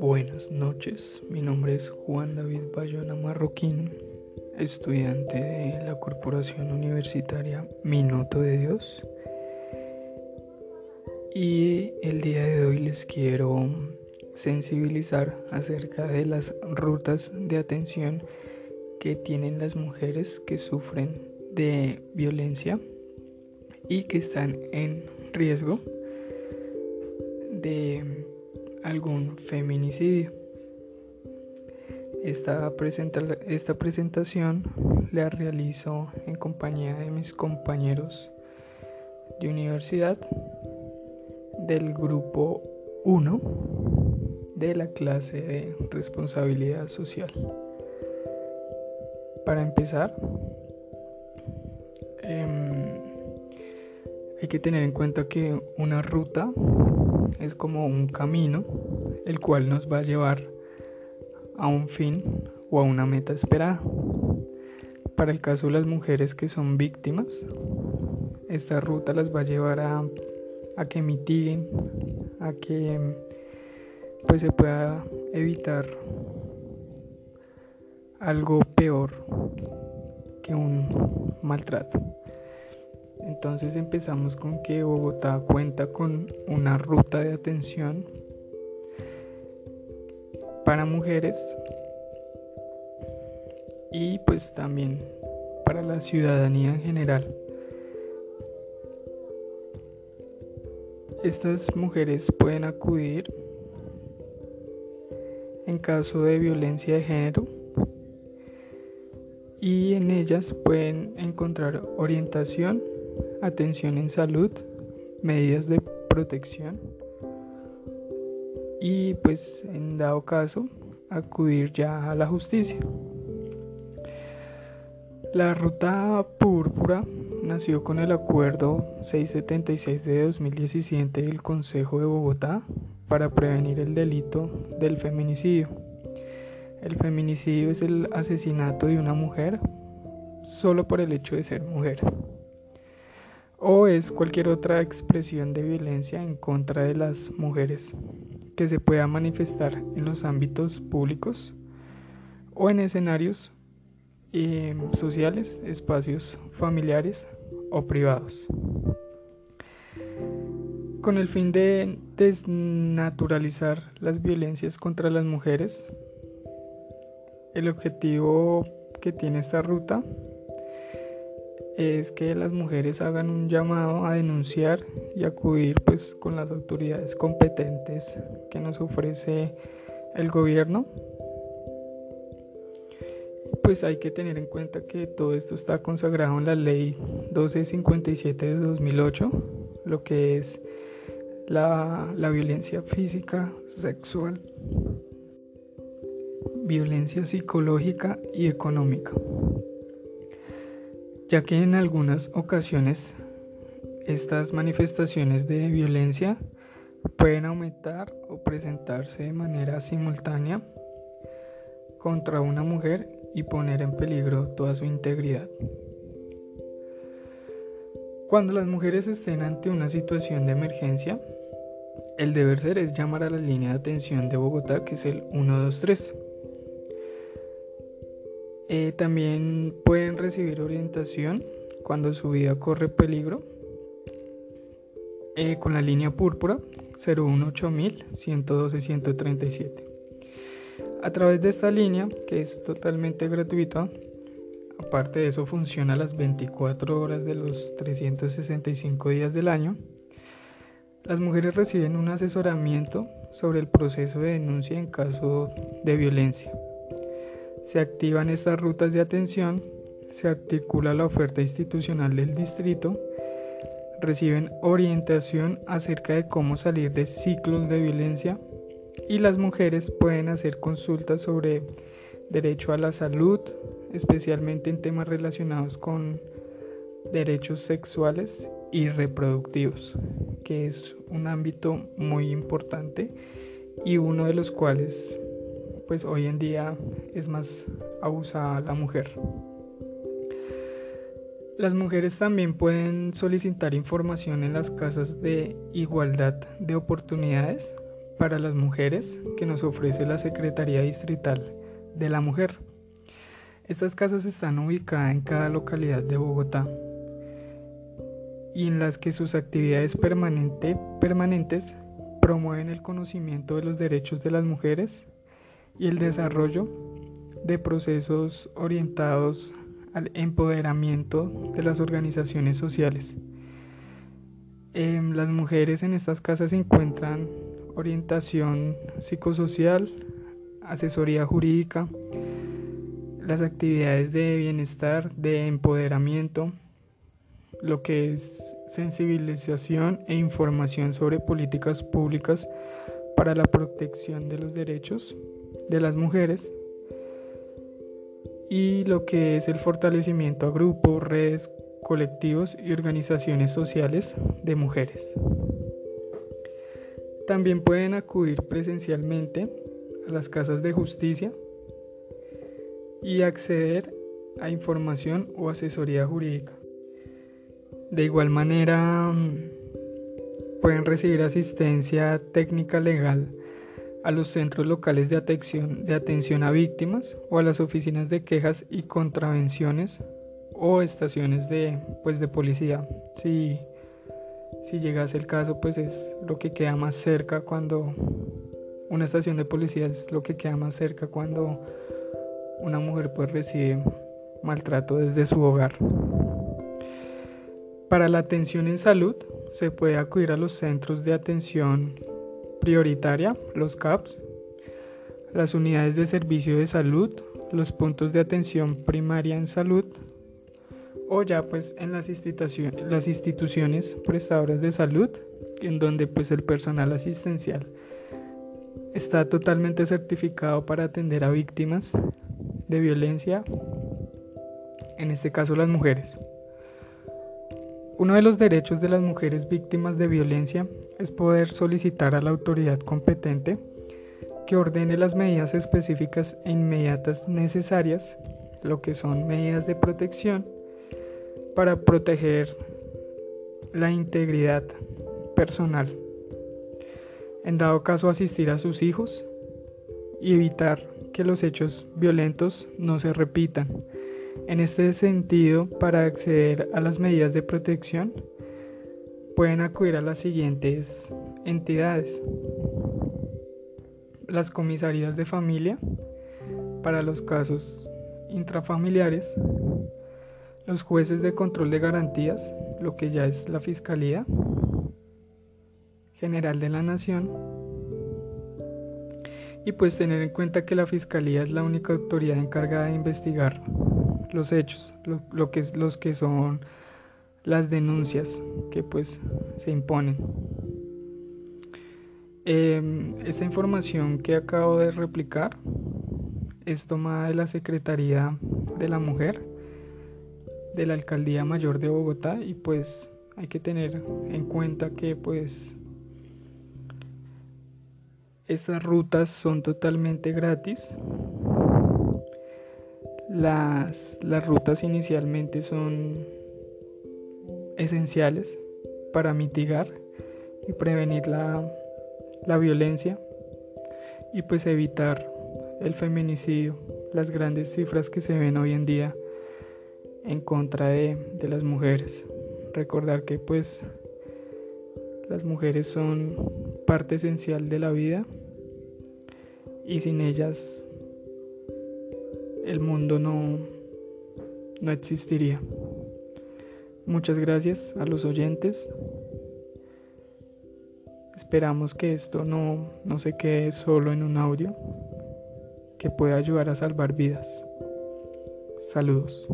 Buenas noches, mi nombre es Juan David Bayona Marroquín, estudiante de la Corporación Universitaria Minuto de Dios. Y el día de hoy les quiero sensibilizar acerca de las rutas de atención que tienen las mujeres que sufren de violencia y que están en riesgo de algún feminicidio. Esta, esta presentación la realizo en compañía de mis compañeros de universidad del grupo 1 de la clase de responsabilidad social. Para empezar, em, hay que tener en cuenta que una ruta es como un camino el cual nos va a llevar a un fin o a una meta esperada. Para el caso de las mujeres que son víctimas, esta ruta las va a llevar a, a que mitiguen, a que pues se pueda evitar algo peor que un maltrato. Entonces empezamos con que Bogotá cuenta con una ruta de atención para mujeres y pues también para la ciudadanía en general. Estas mujeres pueden acudir en caso de violencia de género y en ellas pueden encontrar orientación atención en salud, medidas de protección y pues en dado caso acudir ya a la justicia. La ruta púrpura nació con el acuerdo 676 de 2017 del Consejo de Bogotá para prevenir el delito del feminicidio. El feminicidio es el asesinato de una mujer solo por el hecho de ser mujer o es cualquier otra expresión de violencia en contra de las mujeres que se pueda manifestar en los ámbitos públicos o en escenarios eh, sociales, espacios familiares o privados. Con el fin de desnaturalizar las violencias contra las mujeres, el objetivo que tiene esta ruta es que las mujeres hagan un llamado a denunciar y acudir pues con las autoridades competentes que nos ofrece el gobierno. Pues hay que tener en cuenta que todo esto está consagrado en la ley 1257 de 2008, lo que es la, la violencia física, sexual, violencia psicológica y económica ya que en algunas ocasiones estas manifestaciones de violencia pueden aumentar o presentarse de manera simultánea contra una mujer y poner en peligro toda su integridad. Cuando las mujeres estén ante una situación de emergencia, el deber ser es llamar a la línea de atención de Bogotá, que es el 123 eh, también pueden recibir orientación cuando su vida corre peligro eh, con la línea púrpura 018000 112 137. A través de esta línea, que es totalmente gratuita, aparte de eso funciona las 24 horas de los 365 días del año, las mujeres reciben un asesoramiento sobre el proceso de denuncia en caso de violencia se activan estas rutas de atención, se articula la oferta institucional del distrito, reciben orientación acerca de cómo salir de ciclos de violencia y las mujeres pueden hacer consultas sobre derecho a la salud, especialmente en temas relacionados con derechos sexuales y reproductivos, que es un ámbito muy importante y uno de los cuales pues hoy en día es más abusada la mujer. Las mujeres también pueden solicitar información en las casas de igualdad de oportunidades para las mujeres que nos ofrece la Secretaría Distrital de la Mujer. Estas casas están ubicadas en cada localidad de Bogotá y en las que sus actividades permanentes promueven el conocimiento de los derechos de las mujeres y el desarrollo de procesos orientados al empoderamiento de las organizaciones sociales. Em, las mujeres en estas casas encuentran orientación psicosocial, asesoría jurídica, las actividades de bienestar, de empoderamiento, lo que es sensibilización e información sobre políticas públicas para la protección de los derechos de las mujeres y lo que es el fortalecimiento a grupos, redes, colectivos y organizaciones sociales de mujeres. También pueden acudir presencialmente a las casas de justicia y acceder a información o asesoría jurídica. De igual manera, pueden recibir asistencia técnica legal a los centros locales de atención, de atención a víctimas o a las oficinas de quejas y contravenciones o estaciones de, pues, de policía. Si, si llegase el caso, pues es lo que queda más cerca cuando una estación de policía es lo que queda más cerca cuando una mujer pues recibe maltrato desde su hogar. Para la atención en salud se puede acudir a los centros de atención prioritaria, los CAPS, las unidades de servicio de salud, los puntos de atención primaria en salud o ya pues en las, instituciones, las instituciones prestadoras de salud en donde pues el personal asistencial está totalmente certificado para atender a víctimas de violencia, en este caso las mujeres. Uno de los derechos de las mujeres víctimas de violencia es poder solicitar a la autoridad competente que ordene las medidas específicas e inmediatas necesarias, lo que son medidas de protección, para proteger la integridad personal. En dado caso, asistir a sus hijos y evitar que los hechos violentos no se repitan en este sentido, para acceder a las medidas de protección, pueden acudir a las siguientes entidades. Las comisarías de familia para los casos intrafamiliares, los jueces de control de garantías, lo que ya es la Fiscalía. General de la Nación, y pues tener en cuenta que la Fiscalía es la única autoridad encargada de investigar los hechos, lo, que, los que son las denuncias que pues se imponen. Em, esta información que acabo de replicar es tomada de la Secretaría de la Mujer de la Alcaldía Mayor de Bogotá y pues hay que tener en cuenta que pues estas rutas son totalmente gratis las, rutas inicialmente son esenciales para mitigar y prevenir la, violencia y pues evitar el feminicidio, las grandes cifras que se ven hoy en día en contra de, de las mujeres. Recordar que pues las mujeres son parte esencial de la vida y sin ellas el mundo no, no existiría. Muchas gracias a los oyentes. Esperamos que esto no, no se quede solo en un audio, que pueda ayudar a salvar vidas. Saludos.